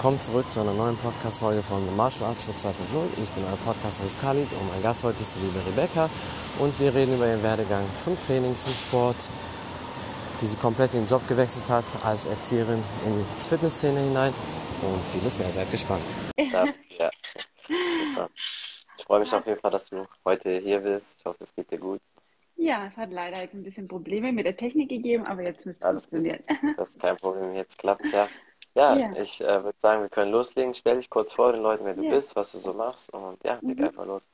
willkommen zurück zu einer neuen Podcast-Folge von The Martial Arts Show 2.0. Ich bin euer Podcast-Host Khalid und mein Gast heute ist die liebe Rebecca und wir reden über ihren Werdegang zum Training, zum Sport, wie sie komplett den Job gewechselt hat als Erzieherin in die Fitnessszene hinein und vieles mehr. Seid gespannt. Ja, ja. super. Ich freue mich auf jeden Fall, dass du heute hier bist. Ich hoffe, es geht dir gut. Ja, es hat leider jetzt ein bisschen Probleme mit der Technik gegeben, aber jetzt müsste es funktionieren. Das ist kein Problem, jetzt klappt es ja. Ja, ja. ich äh, würde sagen, wir können loslegen. Stell dich kurz vor den Leuten, wer du ja. bist, was du so machst und ja, leg mhm. einfach los.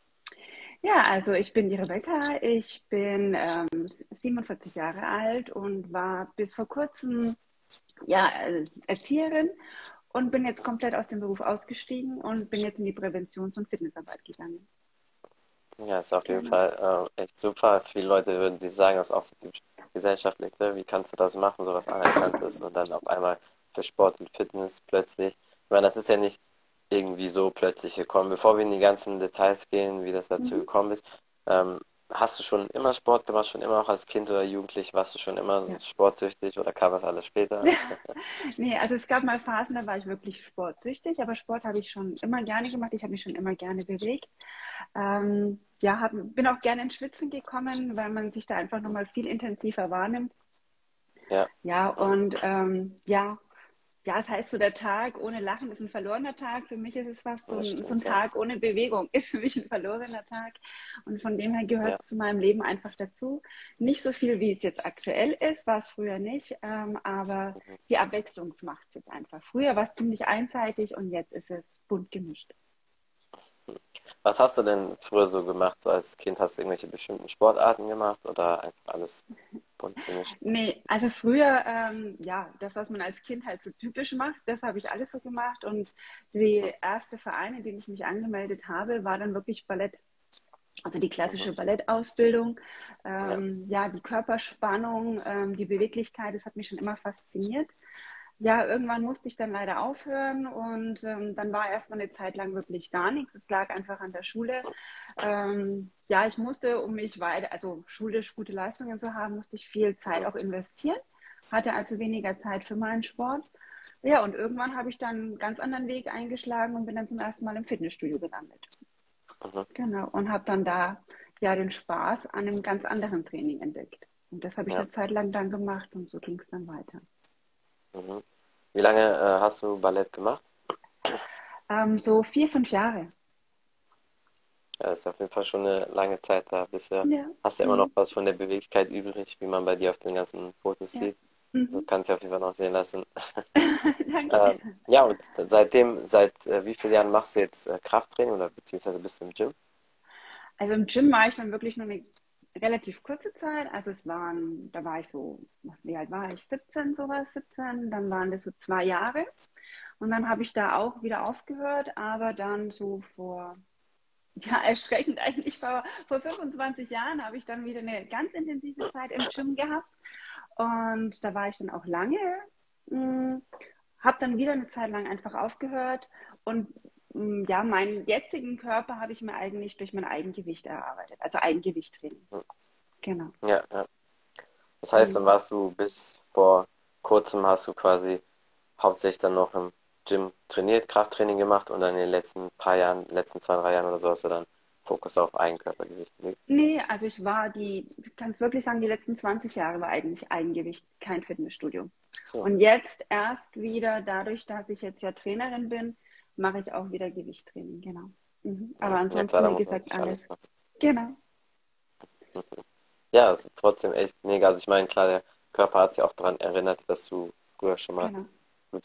Ja, also ich bin die Rebecca, ich bin ähm, 47 Jahre alt und war bis vor kurzem ja, äh, Erzieherin und bin jetzt komplett aus dem Beruf ausgestiegen und bin jetzt in die Präventions- und Fitnessarbeit gegangen. Ja, ist auf jeden genau. Fall äh, echt super. Viele Leute würden sich sagen, das ist auch so typisch gesellschaftlich, ne? wie kannst du das machen, so was anerkannt ist und dann auf einmal für Sport und Fitness plötzlich. Ich meine, das ist ja nicht irgendwie so plötzlich gekommen. Bevor wir in die ganzen Details gehen, wie das dazu mhm. gekommen ist, ähm, hast du schon immer Sport gemacht, schon immer auch als Kind oder Jugendlich? Warst du schon immer ja. sportsüchtig oder kam das alles später? nee, also es gab mal Phasen, da war ich wirklich sportsüchtig, aber Sport habe ich schon immer gerne gemacht. Ich habe mich schon immer gerne bewegt. Ähm, ja, hab, bin auch gerne ins Schwitzen gekommen, weil man sich da einfach nochmal viel intensiver wahrnimmt. Ja. Ja, und ähm, ja, ja, es heißt so, der Tag ohne Lachen ist ein verlorener Tag. Für mich ist es fast so, ein, so ein Tag ohne Bewegung ist für mich ein verlorener Tag. Und von dem her gehört es ja. zu meinem Leben einfach dazu. Nicht so viel, wie es jetzt aktuell ist, war es früher nicht, ähm, aber die Abwechslung macht es jetzt einfach. Früher war es ziemlich einseitig und jetzt ist es bunt gemischt. Was hast du denn früher so gemacht? So als Kind hast du irgendwelche bestimmten Sportarten gemacht oder einfach alles bunt gemischt? Nee, also früher, ähm, ja, das, was man als Kind halt so typisch macht, das habe ich alles so gemacht. Und die erste Verein, in dem ich mich angemeldet habe, war dann wirklich Ballett. Also die klassische mhm. Ballettausbildung, ähm, ja. ja. die Körperspannung, ähm, die Beweglichkeit, das hat mich schon immer fasziniert ja, irgendwann musste ich dann leider aufhören und ähm, dann war erstmal eine Zeit lang wirklich gar nichts. Es lag einfach an der Schule. Ähm, ja, ich musste, um mich weiter, also schulisch gute Leistungen zu haben, musste ich viel Zeit auch investieren, hatte also weniger Zeit für meinen Sport. Ja, und irgendwann habe ich dann einen ganz anderen Weg eingeschlagen und bin dann zum ersten Mal im Fitnessstudio gelandet. Mhm. Genau, und habe dann da ja den Spaß an einem ganz anderen Training entdeckt. Und das habe ich ja. eine Zeit lang dann gemacht und so ging es dann weiter. Mhm. Wie lange äh, hast du Ballett gemacht? Ähm, so vier, fünf Jahre. Ja, das ist auf jeden Fall schon eine lange Zeit da. Bisher ja. hast du immer noch was von der Beweglichkeit übrig, wie man bei dir auf den ganzen Fotos ja. sieht. Mhm. So kannst du auf jeden Fall noch sehen lassen. Danke. äh, ja, und seitdem, seit äh, wie vielen Jahren machst du jetzt äh, Krafttraining oder beziehungsweise bist du im Gym? Also im Gym mache ich dann wirklich nur eine relativ kurze Zeit. Also es waren, da war ich so, wie alt war ich? 17, sowas, 17. Dann waren das so zwei Jahre. Und dann habe ich da auch wieder aufgehört, aber dann so vor, ja, erschreckend eigentlich vor, vor 25 Jahren habe ich dann wieder eine ganz intensive Zeit im Gym gehabt. Und da war ich dann auch lange. Hm, habe dann wieder eine Zeit lang einfach aufgehört und ja, meinen jetzigen Körper habe ich mir eigentlich durch mein Eigengewicht erarbeitet, also Eigengewichttraining. Genau. Ja, ja. Das heißt, dann mhm. warst du bis vor kurzem hast du quasi hauptsächlich dann noch im Gym trainiert, Krafttraining gemacht und dann in den letzten paar Jahren, letzten zwei, drei Jahren oder so hast du dann Fokus auf Eigenkörpergewicht gelegt? Nee, also ich war die, ich kann es wirklich sagen, die letzten 20 Jahre war eigentlich Eigengewicht, kein Fitnessstudio. So. Und jetzt erst wieder, dadurch, dass ich jetzt ja Trainerin bin, mache ich auch wieder Gewichttraining, genau. Mhm. Aber ansonsten, ja, klar, wie gesagt, alles. alles genau. Ja, es ist trotzdem echt mega. Also ich meine, klar, der Körper hat sich auch daran erinnert, dass du früher schon mal genau.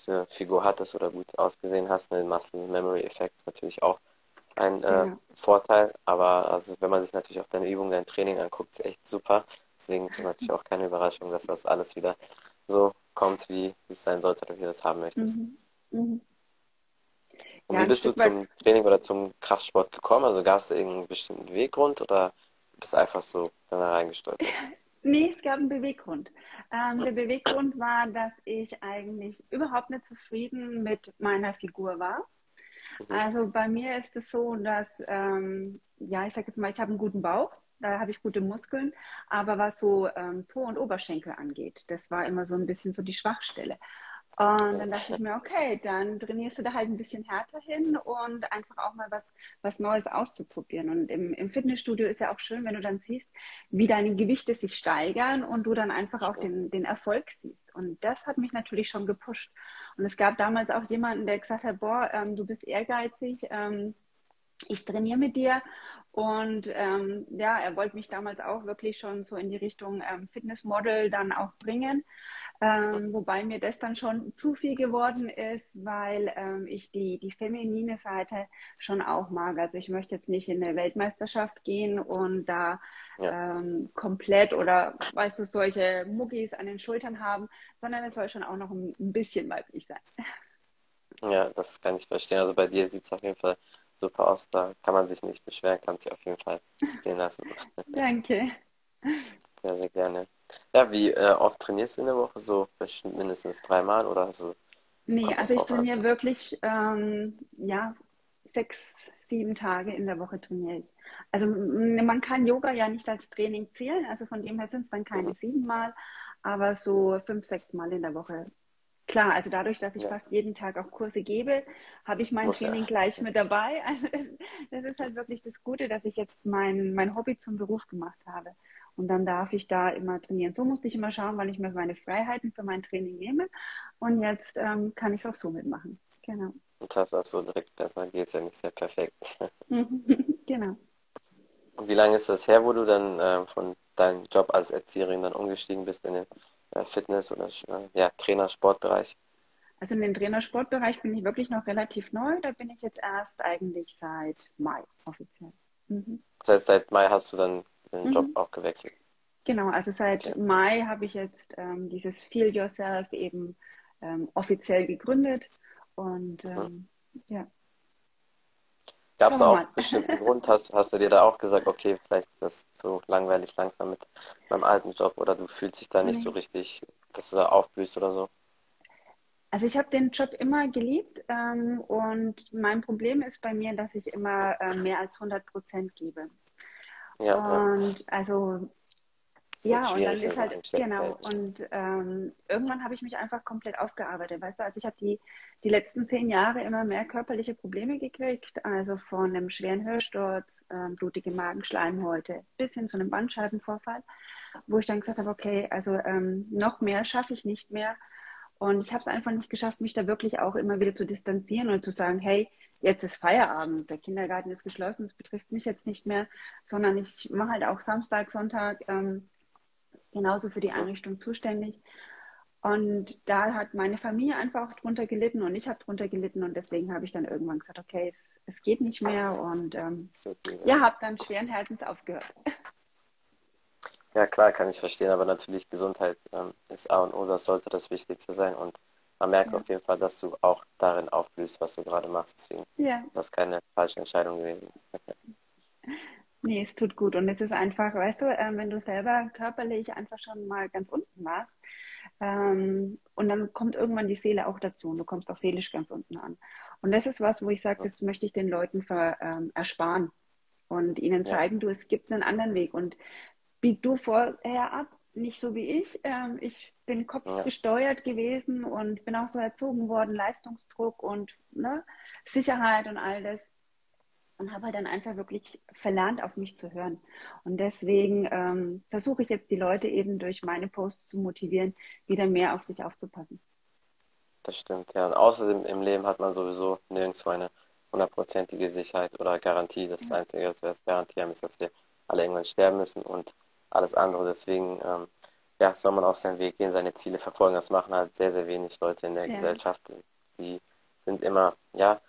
eine Figur hattest oder gut ausgesehen hast. Ein Muscle Memory Effekt ist natürlich auch ein äh, ja. Vorteil. Aber also wenn man sich natürlich auch deine Übung, dein Training anguckt, ist echt super. Deswegen ist es natürlich auch keine Überraschung, dass das alles wieder so kommt, wie es sein sollte oder wie du das haben möchtest. Mhm. Mhm. Und ja, wie bist du zum Training oder zum Kraftsport gekommen? Also gab es irgendeinen bestimmten Beweggrund oder bist du einfach so reingestolpert? nee, es gab einen Beweggrund. Ähm, der Beweggrund war, dass ich eigentlich überhaupt nicht zufrieden mit meiner Figur war. Mhm. Also bei mir ist es so, dass, ähm, ja, ich sage jetzt mal, ich habe einen guten Bauch, da habe ich gute Muskeln, aber was so ähm, Po und Oberschenkel angeht, das war immer so ein bisschen so die Schwachstelle. Und dann dachte ich mir, okay, dann trainierst du da halt ein bisschen härter hin und einfach auch mal was, was Neues auszuprobieren. Und im, im Fitnessstudio ist ja auch schön, wenn du dann siehst, wie deine Gewichte sich steigern und du dann einfach auch den, den Erfolg siehst. Und das hat mich natürlich schon gepusht. Und es gab damals auch jemanden, der gesagt hat, boah, ähm, du bist ehrgeizig, ähm, ich trainiere mit dir und ähm, ja, er wollte mich damals auch wirklich schon so in die Richtung ähm, Fitnessmodel dann auch bringen. Ähm, wobei mir das dann schon zu viel geworden ist, weil ähm, ich die, die feminine Seite schon auch mag. Also ich möchte jetzt nicht in eine Weltmeisterschaft gehen und da ja. ähm, komplett oder weißt du, solche Muckis an den Schultern haben, sondern es soll schon auch noch ein, ein bisschen weiblich sein. Ja, das kann ich verstehen. Also bei dir sieht es auf jeden Fall super aus. Da kann man sich nicht beschweren, kann sich auf jeden Fall sehen lassen. Danke. Sehr, sehr gerne. Ja, wie äh, oft trainierst du in der Woche? So mindestens dreimal oder so? Nee, also ich trainiere an? wirklich, ähm, ja, sechs, sieben Tage in der Woche trainiere ich. Also man kann Yoga ja nicht als Training zählen, also von dem her sind es dann keine mhm. sieben Mal, aber so fünf, sechs Mal in der Woche Klar, also dadurch, dass ich ja. fast jeden Tag auch Kurse gebe, habe ich mein Muss Training ja. gleich mit dabei. Also das ist halt wirklich das Gute, dass ich jetzt mein, mein Hobby zum Beruf gemacht habe. Und dann darf ich da immer trainieren. So musste ich immer schauen, weil ich mir meine Freiheiten für mein Training nehme. Und jetzt ähm, kann ich es auch so mitmachen. Genau. Und das auch so direkt besser geht es ja nicht sehr perfekt. genau. Und wie lange ist das her, wo du dann äh, von deinem Job als Erzieherin dann umgestiegen bist in den Fitness- oder äh, ja, Trainer-Sportbereich? Also in den Trainersportbereich bin ich wirklich noch relativ neu. Da bin ich jetzt erst eigentlich seit Mai offiziell. Mhm. Das heißt, seit Mai hast du dann den mhm. Job auch gewechselt? Genau, also seit okay. Mai habe ich jetzt ähm, dieses Feel Yourself eben ähm, offiziell gegründet. Und ähm, mhm. ja. Gab es auch einen bestimmten Grund? Hast, hast du dir da auch gesagt, okay, vielleicht ist das zu langweilig langsam mit meinem alten Job oder du fühlst dich da nicht nee. so richtig, dass du da aufblühst oder so? Also ich habe den Job immer geliebt ähm, und mein Problem ist bei mir, dass ich immer äh, mehr als 100 Prozent gebe. Ja, und ja. also ja, und dann ist halt, genau, und ähm, irgendwann habe ich mich einfach komplett aufgearbeitet, weißt du, also ich habe die, die letzten zehn Jahre immer mehr körperliche Probleme gekriegt, also von einem schweren Hörsturz, ähm, blutige Magenschleimhäute bis hin zu einem Bandscheibenvorfall, wo ich dann gesagt habe, okay, also ähm, noch mehr schaffe ich nicht mehr. Und ich habe es einfach nicht geschafft, mich da wirklich auch immer wieder zu distanzieren und zu sagen, hey, jetzt ist Feierabend, der Kindergarten ist geschlossen, es betrifft mich jetzt nicht mehr, sondern ich mache halt auch Samstag, Sonntag ähm, genauso für die Einrichtung zuständig. Und da hat meine Familie einfach auch drunter gelitten und ich habe drunter gelitten und deswegen habe ich dann irgendwann gesagt, okay, es, es geht nicht mehr und ähm, ja, habe dann schweren Herzens aufgehört. Ja, klar, kann ich verstehen, aber natürlich Gesundheit ähm, ist A und O, das sollte das Wichtigste sein und man merkt ja. auf jeden Fall, dass du auch darin aufblühst, was du gerade machst. Deswegen ja. das ist keine falsche Entscheidung gewesen. Nee, es tut gut. Und es ist einfach, weißt du, äh, wenn du selber körperlich einfach schon mal ganz unten warst, ähm, und dann kommt irgendwann die Seele auch dazu und du kommst auch seelisch ganz unten an. Und das ist was, wo ich sage, das möchte ich den Leuten ver, ähm, ersparen und ihnen zeigen, ja. du, es gibt einen anderen Weg. Und bieg du vorher ab, nicht so wie ich. Ähm, ich bin kopfgesteuert ja. gewesen und bin auch so erzogen worden, Leistungsdruck und ne, Sicherheit und all das und habe halt dann einfach wirklich verlernt, auf mich zu hören. Und deswegen ähm, versuche ich jetzt die Leute eben durch meine Posts zu motivieren, wieder mehr auf sich aufzupassen. Das stimmt, ja. Und außerdem im Leben hat man sowieso nirgendwo eine hundertprozentige Sicherheit oder Garantie. Das ja. Einzige, was wir als Garantie haben, ist, dass wir alle irgendwann sterben müssen und alles andere. Deswegen ähm, ja, soll man auf seinen Weg gehen, seine Ziele verfolgen. Das machen halt sehr, sehr wenig Leute in der ja. Gesellschaft. Die sind immer, ja,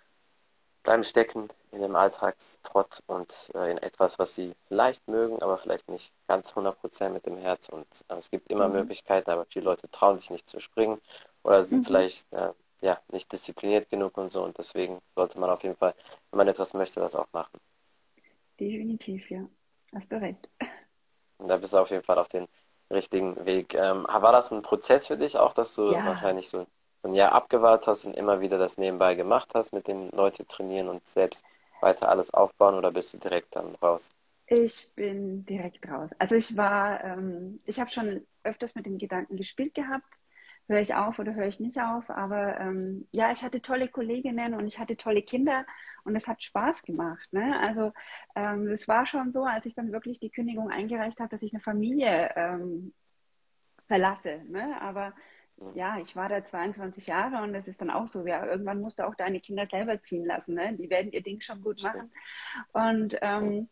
bleiben stecken in dem Alltagstrott und äh, in etwas, was sie vielleicht mögen, aber vielleicht nicht ganz 100% mit dem Herz. Und äh, es gibt immer mhm. Möglichkeiten, aber viele Leute trauen sich nicht zu springen oder sind mhm. vielleicht äh, ja, nicht diszipliniert genug und so. Und deswegen sollte man auf jeden Fall, wenn man etwas möchte, das auch machen. Definitiv, ja. Hast du recht. Und da bist du auf jeden Fall auf den richtigen Weg. Ähm, war das ein Prozess für dich auch, dass du ja. wahrscheinlich so ein Jahr abgewartet hast und immer wieder das nebenbei gemacht hast, mit den Leuten trainieren und selbst weiter alles aufbauen oder bist du direkt dann raus? Ich bin direkt raus. Also ich war, ähm, ich habe schon öfters mit dem Gedanken gespielt gehabt, höre ich auf oder höre ich nicht auf. Aber ähm, ja, ich hatte tolle Kolleginnen und ich hatte tolle Kinder und es hat Spaß gemacht. Ne? Also ähm, es war schon so, als ich dann wirklich die Kündigung eingereicht habe, dass ich eine Familie ähm, verlasse. Ne? Aber ja, ich war da 22 Jahre und das ist dann auch so, ja, irgendwann musst du auch deine Kinder selber ziehen lassen. Ne? Die werden ihr Ding schon gut machen. Und ähm,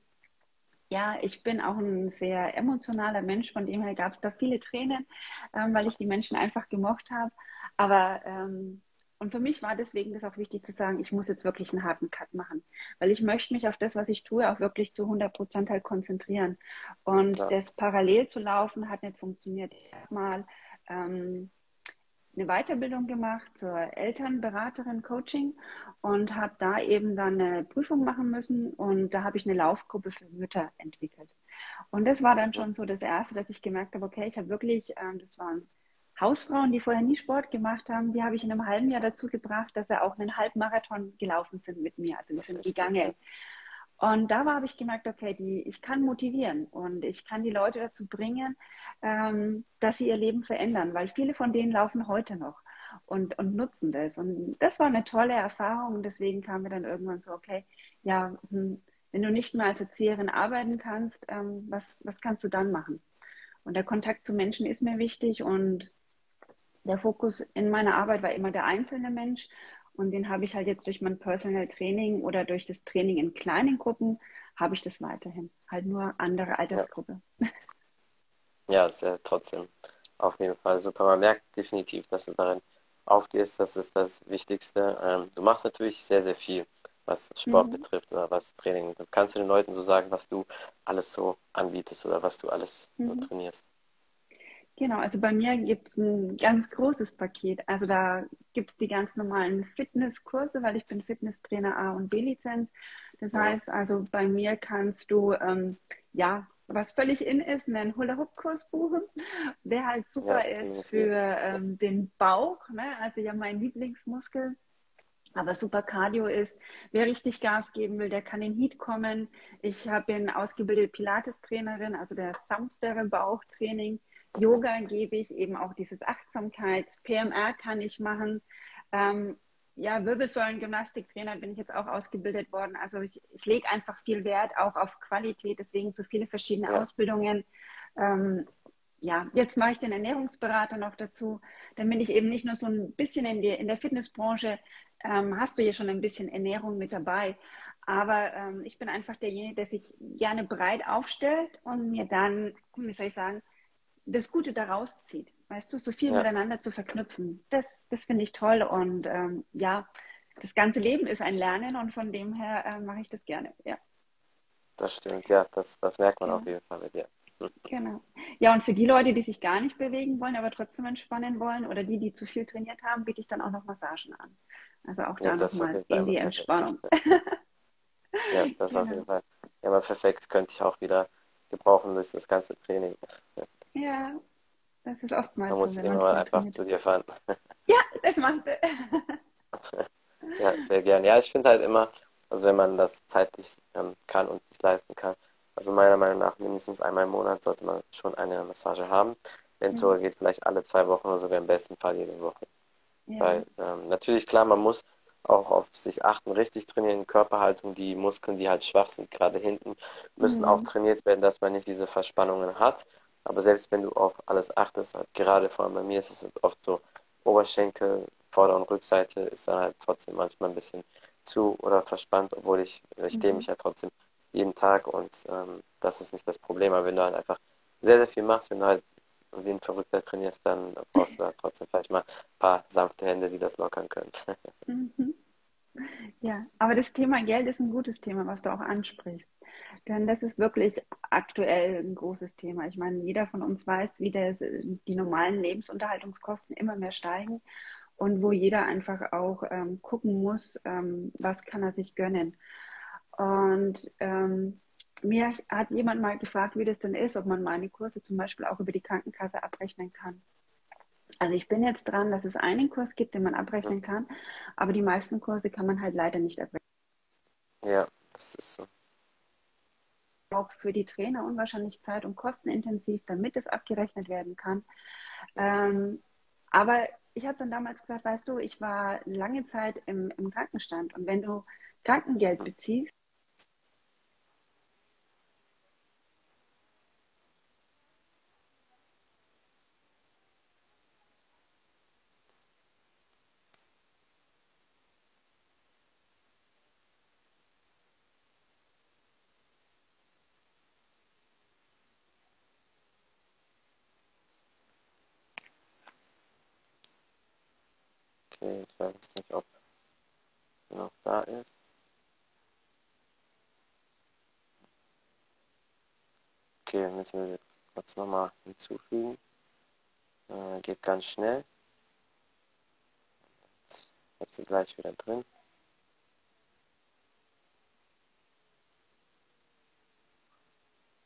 ja, ich bin auch ein sehr emotionaler Mensch, von dem her gab es da viele Tränen, ähm, weil ich die Menschen einfach gemocht habe. Aber ähm, und für mich war deswegen das auch wichtig zu sagen, ich muss jetzt wirklich einen harten Cut machen, weil ich möchte mich auf das, was ich tue, auch wirklich zu 100 Prozent halt konzentrieren. Und ja. das parallel zu laufen hat nicht funktioniert. Ich habe mal ähm, eine Weiterbildung gemacht zur Elternberaterin Coaching und habe da eben dann eine Prüfung machen müssen und da habe ich eine Laufgruppe für Mütter entwickelt. Und das war dann schon so das Erste, dass ich gemerkt habe, okay, ich habe wirklich, ähm, das waren Hausfrauen, die vorher nie Sport gemacht haben, die habe ich in einem halben Jahr dazu gebracht, dass sie auch einen Halbmarathon gelaufen sind mit mir. Also wir sind gegangen. Und da habe ich gemerkt, okay, die, ich kann motivieren und ich kann die Leute dazu bringen, ähm, dass sie ihr Leben verändern, weil viele von denen laufen heute noch und, und nutzen das. Und das war eine tolle Erfahrung und deswegen kam mir dann irgendwann so, okay, ja, hm, wenn du nicht mehr als Erzieherin arbeiten kannst, ähm, was, was kannst du dann machen? Und der Kontakt zu Menschen ist mir wichtig und der Fokus in meiner Arbeit war immer der einzelne Mensch und den habe ich halt jetzt durch mein Personal Training oder durch das Training in kleinen Gruppen, habe ich das weiterhin. Halt nur andere Altersgruppe. Ja, ja ist ja trotzdem auf jeden Fall super. Man merkt definitiv, dass du darin aufgehst. Das ist das Wichtigste. Ähm, du machst natürlich sehr, sehr viel, was Sport mhm. betrifft oder was Training. Kannst du den Leuten so sagen, was du alles so anbietest oder was du alles mhm. so trainierst? Genau, also bei mir gibt es ein ganz großes Paket. Also da gibt es die ganz normalen Fitnesskurse, weil ich bin Fitnesstrainer A und B-Lizenz. Das heißt, also bei mir kannst du, ähm, ja, was völlig in ist, einen Hula-Hoop-Kurs buchen, der halt super ja, ist für ähm, den Bauch, ne? also ja mein Lieblingsmuskel. Aber super Cardio ist, wer richtig Gas geben will, der kann in Heat kommen. Ich bin ausgebildete Pilates-Trainerin, also der sanftere Bauchtraining. Yoga gebe ich eben auch dieses Achtsamkeits, PMR kann ich machen. Ähm, ja, Wirbelsäulengymnastiktrainer bin ich jetzt auch ausgebildet worden. Also ich, ich lege einfach viel Wert auch auf Qualität, deswegen so viele verschiedene ja. Ausbildungen. Ähm, ja, jetzt mache ich den Ernährungsberater noch dazu, damit ich eben nicht nur so ein bisschen in, die, in der Fitnessbranche, ähm, hast du ja schon ein bisschen Ernährung mit dabei, aber ähm, ich bin einfach derjenige, der sich gerne breit aufstellt und mir dann, wie soll ich sagen, das Gute daraus zieht. Weißt du, so viel ja. miteinander zu verknüpfen. Das, das finde ich toll. Und ähm, ja, das ganze Leben ist ein Lernen und von dem her äh, mache ich das gerne. Ja. Das stimmt, ja, das, das merkt man ja. auf jeden Fall mit dir. Genau. Ja, und für die Leute, die sich gar nicht bewegen wollen, aber trotzdem entspannen wollen oder die, die zu viel trainiert haben, biete ich dann auch noch Massagen an. Also auch da ja, nochmal in die Entspannung. ja, das genau. auf jeden Fall. Ja, aber perfekt könnte ich auch wieder gebrauchen durch das ganze Training. Ja, das ist oftmals so. Da muss ich immer einfach zu dir fahren. Ja, das macht er. ja, sehr gern. Ja, ich finde halt immer, also wenn man das zeitlich ähm, kann und sich leisten kann, also meiner Meinung nach mindestens einmal im Monat sollte man schon eine Massage haben. Wenn es mhm. sogar geht, vielleicht alle zwei Wochen oder sogar im besten Fall jede Woche. Ja. Weil ähm, natürlich, klar, man muss auch auf sich achten, richtig trainieren, Körperhaltung, die Muskeln, die halt schwach sind, gerade hinten, müssen mhm. auch trainiert werden, dass man nicht diese Verspannungen hat. Aber selbst wenn du auf alles achtest, halt gerade vor allem bei mir ist es halt oft so, Oberschenkel, Vorder- und Rückseite ist dann halt trotzdem manchmal ein bisschen zu oder verspannt, obwohl ich, ich mhm. mich ja trotzdem jeden Tag und ähm, das ist nicht das Problem. Aber wenn du halt einfach sehr, sehr viel machst, wenn du halt wie ein Verrückter trainierst, dann brauchst du da trotzdem vielleicht mal ein paar sanfte Hände, die das lockern können. Mhm. Ja, aber das Thema Geld ist ein gutes Thema, was du auch ansprichst. Denn das ist wirklich aktuell ein großes Thema. Ich meine, jeder von uns weiß, wie das, die normalen Lebensunterhaltungskosten immer mehr steigen und wo jeder einfach auch ähm, gucken muss, ähm, was kann er sich gönnen. Und ähm, mir hat jemand mal gefragt, wie das denn ist, ob man meine Kurse zum Beispiel auch über die Krankenkasse abrechnen kann. Also ich bin jetzt dran, dass es einen Kurs gibt, den man abrechnen kann, aber die meisten Kurse kann man halt leider nicht abrechnen. Ja, das ist so auch für die Trainer unwahrscheinlich zeit- und kostenintensiv, damit es abgerechnet werden kann. Ähm, Aber ich habe dann damals gesagt, weißt du, ich war lange Zeit im, im Krankenstand und wenn du Krankengeld beziehst, Okay, ich weiß nicht, ob sie noch da ist. Okay, müssen wir sie kurz nochmal hinzufügen. Äh, geht ganz schnell. Ich habe sie gleich wieder drin.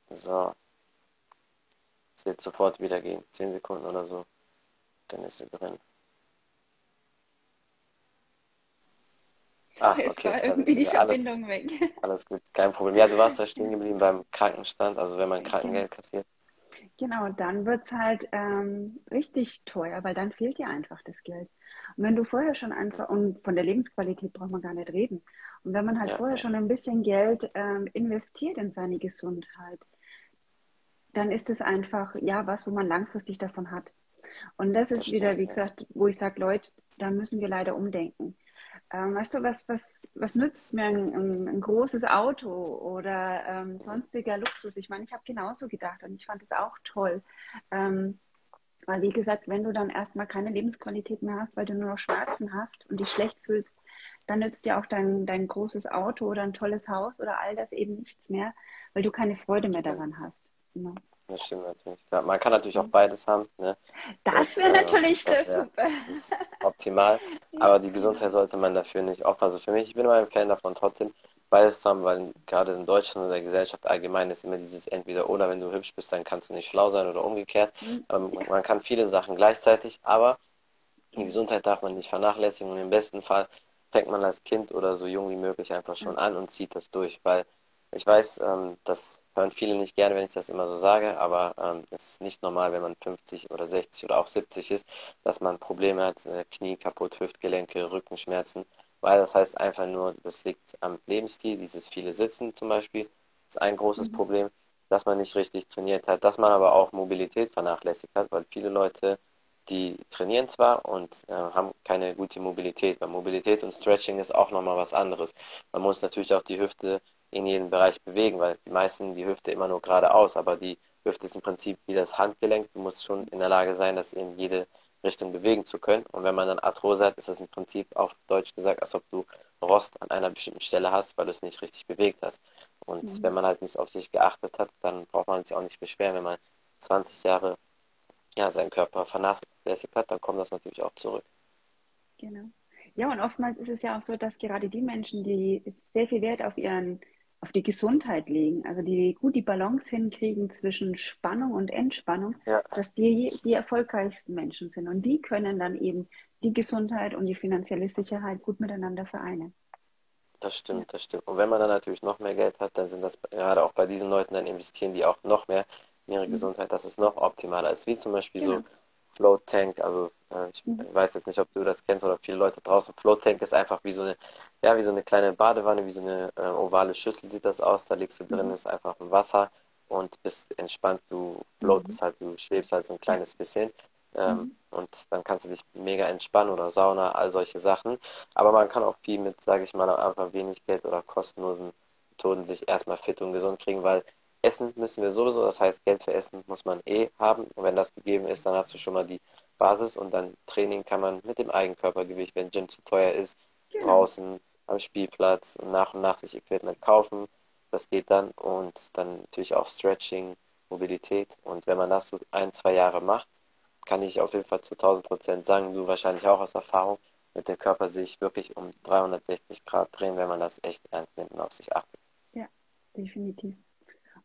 So. Sie wird sofort wieder gehen. 10 Sekunden oder so. Dann ist sie drin. Ah, okay. Es war irgendwie die Verbindung alles, weg. Alles gut, kein Problem. Ja, du warst da stehen geblieben beim Krankenstand, also wenn man Krankengeld kassiert. Genau, dann wird es halt ähm, richtig teuer, weil dann fehlt dir einfach das Geld. Und wenn du vorher schon einfach, und von der Lebensqualität braucht man gar nicht reden, und wenn man halt ja, vorher ja. schon ein bisschen Geld ähm, investiert in seine Gesundheit, dann ist es einfach, ja, was, wo man langfristig davon hat. Und das ist das wieder, stimmt, wie gesagt, wo ich sage, Leute, da müssen wir leider umdenken. Ähm, weißt du, was, was, was nützt mir ein, ein, ein großes Auto oder ähm, sonstiger Luxus? Ich meine, ich habe genauso gedacht und ich fand es auch toll. Ähm, weil, wie gesagt, wenn du dann erstmal keine Lebensqualität mehr hast, weil du nur noch Schmerzen hast und dich schlecht fühlst, dann nützt dir auch dein, dein großes Auto oder ein tolles Haus oder all das eben nichts mehr, weil du keine Freude mehr daran hast. Ja. Das stimmt natürlich. Ja, man kann natürlich auch beides haben. Ne? Das, wäre äh, natürlich das wär, super. Das optimal. Aber die Gesundheit sollte man dafür nicht opfern. Also für mich, ich bin immer ein Fan davon, trotzdem beides zu haben, weil gerade in Deutschland und der Gesellschaft allgemein ist immer dieses entweder oder, wenn du hübsch bist, dann kannst du nicht schlau sein oder umgekehrt. Mhm. Ähm, man kann viele Sachen gleichzeitig, aber die Gesundheit darf man nicht vernachlässigen und im besten Fall fängt man als Kind oder so jung wie möglich einfach schon an und zieht das durch, weil ich weiß, ähm, das hören viele nicht gerne, wenn ich das immer so sage, aber ähm, es ist nicht normal, wenn man 50 oder 60 oder auch 70 ist, dass man Probleme hat, äh, Knie kaputt, Hüftgelenke, Rückenschmerzen, weil das heißt einfach nur, das liegt am Lebensstil, dieses viele Sitzen zum Beispiel, ist ein großes mhm. Problem, dass man nicht richtig trainiert hat, dass man aber auch Mobilität vernachlässigt hat, weil viele Leute die trainieren zwar und äh, haben keine gute Mobilität, weil Mobilität und Stretching ist auch nochmal was anderes. Man muss natürlich auch die Hüfte in jedem Bereich bewegen, weil die meisten die Hüfte immer nur geradeaus, aber die Hüfte ist im Prinzip wie das Handgelenk. Du musst schon in der Lage sein, das in jede Richtung bewegen zu können. Und wenn man dann Arthrose hat, ist das im Prinzip auf Deutsch gesagt, als ob du Rost an einer bestimmten Stelle hast, weil du es nicht richtig bewegt hast. Und mhm. wenn man halt nicht auf sich geachtet hat, dann braucht man sich auch nicht beschweren. Wenn man 20 Jahre ja, seinen Körper vernachlässigt hat, dann kommt das natürlich auch zurück. Genau. Ja, und oftmals ist es ja auch so, dass gerade die Menschen, die sehr viel Wert auf ihren auf die Gesundheit legen, also die gut die Balance hinkriegen zwischen Spannung und Entspannung, ja. dass die die erfolgreichsten Menschen sind. Und die können dann eben die Gesundheit und die finanzielle Sicherheit gut miteinander vereinen. Das stimmt, das stimmt. Und wenn man dann natürlich noch mehr Geld hat, dann sind das gerade auch bei diesen Leuten, dann investieren die auch noch mehr in ihre mhm. Gesundheit, dass es noch optimaler ist. Wie zum Beispiel genau. so Float Tank, also äh, ich mhm. weiß jetzt nicht, ob du das kennst oder viele Leute draußen. Float Tank ist einfach wie so eine, ja, wie so eine kleine Badewanne, wie so eine äh, ovale Schüssel sieht das aus. Da liegst du drin, mhm. ist einfach Wasser und bist entspannt. Du floatest mhm. halt, du schwebst halt so ein kleines bisschen. Ähm, mhm. Und dann kannst du dich mega entspannen oder Sauna, all solche Sachen. Aber man kann auch viel mit, sage ich mal, einfach wenig Geld oder kostenlosen Methoden sich erstmal fit und gesund kriegen, weil Essen müssen wir sowieso, das heißt, Geld für Essen muss man eh haben. Und wenn das gegeben ist, dann hast du schon mal die Basis und dann Training kann man mit dem Eigenkörpergewicht, wenn Gym zu teuer ist, genau. draußen am Spielplatz nach und nach sich Equipment kaufen. Das geht dann und dann natürlich auch Stretching, Mobilität. Und wenn man das so ein, zwei Jahre macht, kann ich auf jeden Fall zu 1000 Prozent sagen, du wahrscheinlich auch aus Erfahrung, wird der Körper sich wirklich um 360 Grad drehen, wenn man das echt ernst nimmt und auf sich achtet. Ja, definitiv.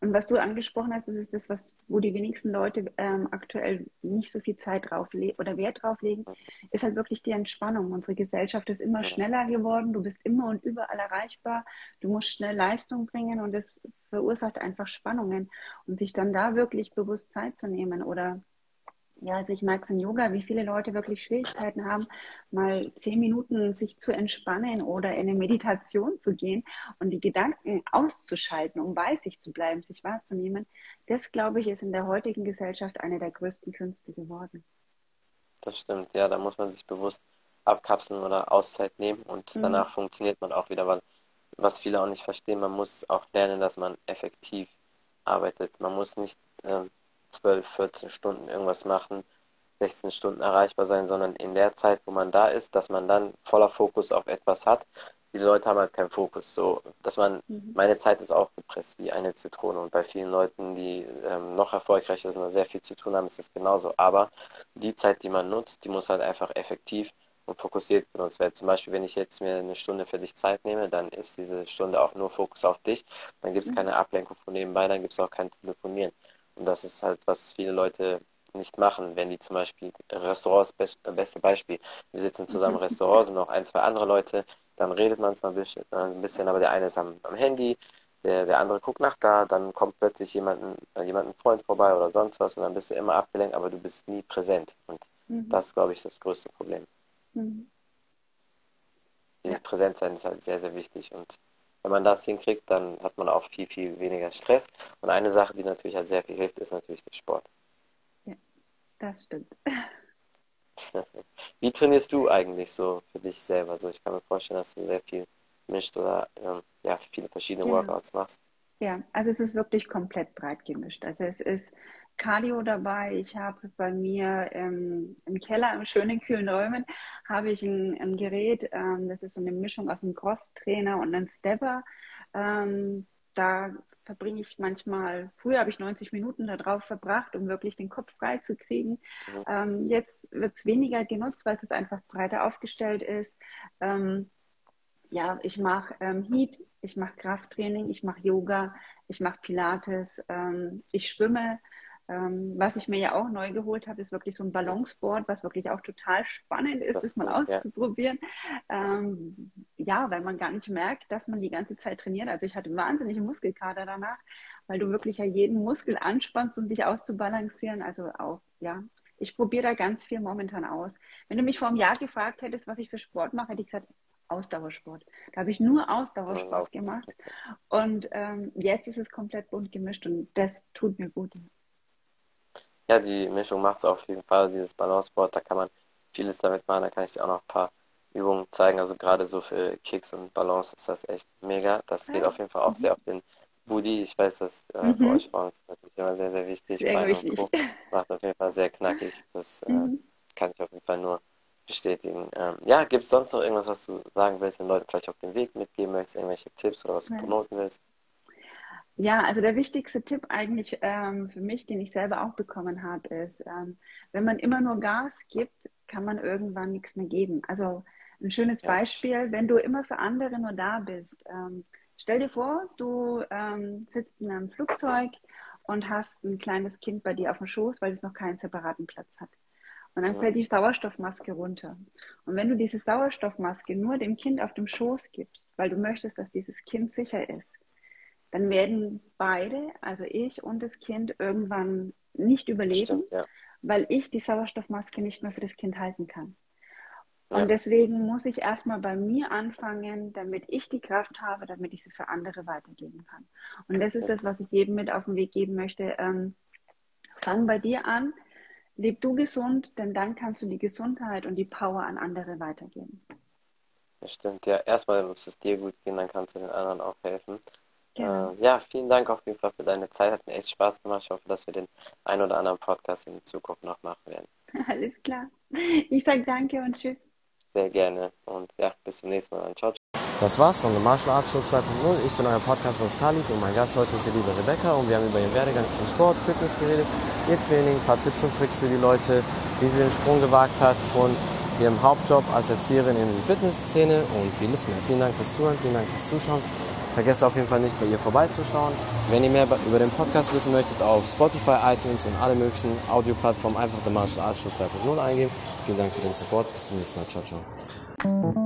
Und was du angesprochen hast, das ist das, was, wo die wenigsten Leute ähm, aktuell nicht so viel Zeit drauf oder Wert drauf legen, ist halt wirklich die Entspannung. Unsere Gesellschaft ist immer schneller geworden, du bist immer und überall erreichbar, du musst schnell Leistung bringen und das verursacht einfach Spannungen. Und sich dann da wirklich bewusst Zeit zu nehmen oder Ja, also ich mag es in Yoga, wie viele Leute wirklich Schwierigkeiten haben, mal zehn Minuten sich zu entspannen oder in eine Meditation zu gehen und die Gedanken auszuschalten, um bei sich zu bleiben, sich wahrzunehmen. Das, glaube ich, ist in der heutigen Gesellschaft eine der größten Künste geworden. Das stimmt, ja, da muss man sich bewusst abkapseln oder Auszeit nehmen und mhm. danach funktioniert man auch wieder, weil was viele auch nicht verstehen, man muss auch lernen, dass man effektiv arbeitet. Man muss nicht ähm, 12, 14 Stunden irgendwas machen, 16 Stunden erreichbar sein, sondern in der Zeit, wo man da ist, dass man dann voller Fokus auf etwas hat. Die Leute haben halt keinen Fokus. So, dass man, mhm. meine Zeit ist auch gepresst wie eine Zitrone. Und bei vielen Leuten, die ähm, noch erfolgreicher sind und sehr viel zu tun haben, ist es genauso. Aber die Zeit, die man nutzt, die muss halt einfach effektiv und fokussiert genutzt werden. Zum Beispiel, wenn ich jetzt mir eine Stunde für dich Zeit nehme, dann ist diese Stunde auch nur Fokus auf dich. Dann gibt es mhm. keine Ablenkung von nebenbei, dann gibt es auch kein Telefonieren. Und das ist halt, was viele Leute nicht machen, wenn die zum Beispiel Restaurants, äh, beste Beispiel, wir sitzen zusammen im Restaurant, sind noch ein, zwei andere Leute, dann redet man es noch ein bisschen, äh, ein bisschen, aber der eine ist am, am Handy, der, der andere guckt nach da, dann kommt plötzlich jemand, äh, jemand, ein Freund vorbei oder sonst was und dann bist du immer abgelenkt, aber du bist nie präsent. Und mhm. das ist, glaube ich, das größte Problem. Mhm. Dieses ja. Präsentsein ist halt sehr, sehr wichtig und wenn man das hinkriegt, dann hat man auch viel, viel weniger Stress. Und eine Sache, die natürlich halt sehr viel hilft, ist natürlich der Sport. Ja, das stimmt. Wie trainierst du eigentlich so für dich selber? Also ich kann mir vorstellen, dass du sehr viel mischt oder ähm, ja, viele verschiedene ja. Workouts machst. Ja, also es ist wirklich komplett breit gemischt. Also es ist Cardio dabei. Ich habe bei mir ähm, im Keller, im schönen kühlen Räumen, habe ich ein, ein Gerät, ähm, das ist so eine Mischung aus einem Cross-Trainer und einem Stepper. Ähm, da verbringe ich manchmal, früher habe ich 90 Minuten darauf verbracht, um wirklich den Kopf frei zu kriegen. Mhm. Ähm, jetzt wird es weniger genutzt, weil es einfach breiter aufgestellt ist. Ähm, ja, ich mache ähm, Heat, ich mache Krafttraining, ich mache Yoga, ich mache Pilates, ich schwimme, ähm, was ich mir ja auch neu geholt habe, ist wirklich so ein Ballonsboard, was wirklich auch total spannend ist, das, das mal auszuprobieren. Ja. Ähm, ja, weil man gar nicht merkt, dass man die ganze Zeit trainiert. Also ich hatte wahnsinnige Muskelkater danach, weil du wirklich ja jeden Muskel anspannst, um dich auszubalancieren. Also auch, ja, ich probiere da ganz viel momentan aus. Wenn du mich vor einem Jahr gefragt hättest, was ich für Sport mache, hätte ich gesagt, Ausdauersport. Da habe ich nur Ausdauersport gemacht. Und ähm, jetzt ist es komplett bunt gemischt und das tut mir gut. Ja, die Mischung macht es auf jeden Fall, dieses Balanceboard, da kann man vieles damit machen, da kann ich dir auch noch ein paar Übungen zeigen. Also gerade so für Kicks und Balance ist das echt mega. Das geht auf jeden Fall auch sehr auf den Booty. Ich weiß, dass äh, mhm. für euch Frauen ist natürlich immer sehr, sehr wichtig. Sehr wichtig. Macht auf jeden Fall sehr knackig. Das äh, mhm. kann ich auf jeden Fall nur bestätigen. Ähm, ja, gibt es sonst noch irgendwas, was du sagen willst, den Leuten vielleicht auf den Weg mitgeben möchtest, irgendwelche Tipps oder was du promoten willst? Ja, also der wichtigste Tipp eigentlich ähm, für mich, den ich selber auch bekommen habe, ist, ähm, wenn man immer nur Gas gibt, kann man irgendwann nichts mehr geben. Also ein schönes ja. Beispiel, wenn du immer für andere nur da bist. Ähm, stell dir vor, du ähm, sitzt in einem Flugzeug und hast ein kleines Kind bei dir auf dem Schoß, weil es noch keinen separaten Platz hat. Und dann ja. fällt die Sauerstoffmaske runter. Und wenn du diese Sauerstoffmaske nur dem Kind auf dem Schoß gibst, weil du möchtest, dass dieses Kind sicher ist, dann werden beide, also ich und das Kind, irgendwann nicht überleben, Stimmt, ja. weil ich die Sauerstoffmaske nicht mehr für das Kind halten kann. Und ja. deswegen muss ich erstmal bei mir anfangen, damit ich die Kraft habe, damit ich sie für andere weitergeben kann. Und das ist das, was ich jedem mit auf den Weg geben möchte. Ähm, fang bei dir an, leb du gesund, denn dann kannst du die Gesundheit und die Power an andere weitergeben. Das stimmt, ja. Erstmal muss es dir gut gehen, dann kannst du den anderen auch helfen. Äh, ja, vielen Dank auf jeden Fall für deine Zeit. Hat mir echt Spaß gemacht. Ich hoffe, dass wir den ein oder anderen Podcast in Zukunft noch machen werden. Alles klar. Ich sage danke und tschüss. Sehr gerne. Und ja, bis zum nächsten Mal. Ciao. Das war's von The Martial Arts Show 2.0. Ich bin euer Podcast-Host Khalid und mein Gast heute ist die liebe Rebecca und wir haben über ihren Werdegang zum Sport, Fitness geredet, ihr Training, ein paar Tipps und Tricks für die Leute, wie sie den Sprung gewagt hat von ihrem Hauptjob als Erzieherin in die Fitnessszene und vieles mehr. Vielen Dank fürs Zuhören, vielen Dank fürs Zuschauen. Vergesst auf jeden Fall nicht, bei ihr vorbeizuschauen. Wenn ihr mehr über den Podcast wissen möchtet, auf Spotify, iTunes und alle möglichen Audioplattformen einfach The Martial Arts Show 2.0 eingeben. Vielen Dank für den Support. Bis zum nächsten Mal. Ciao, ciao.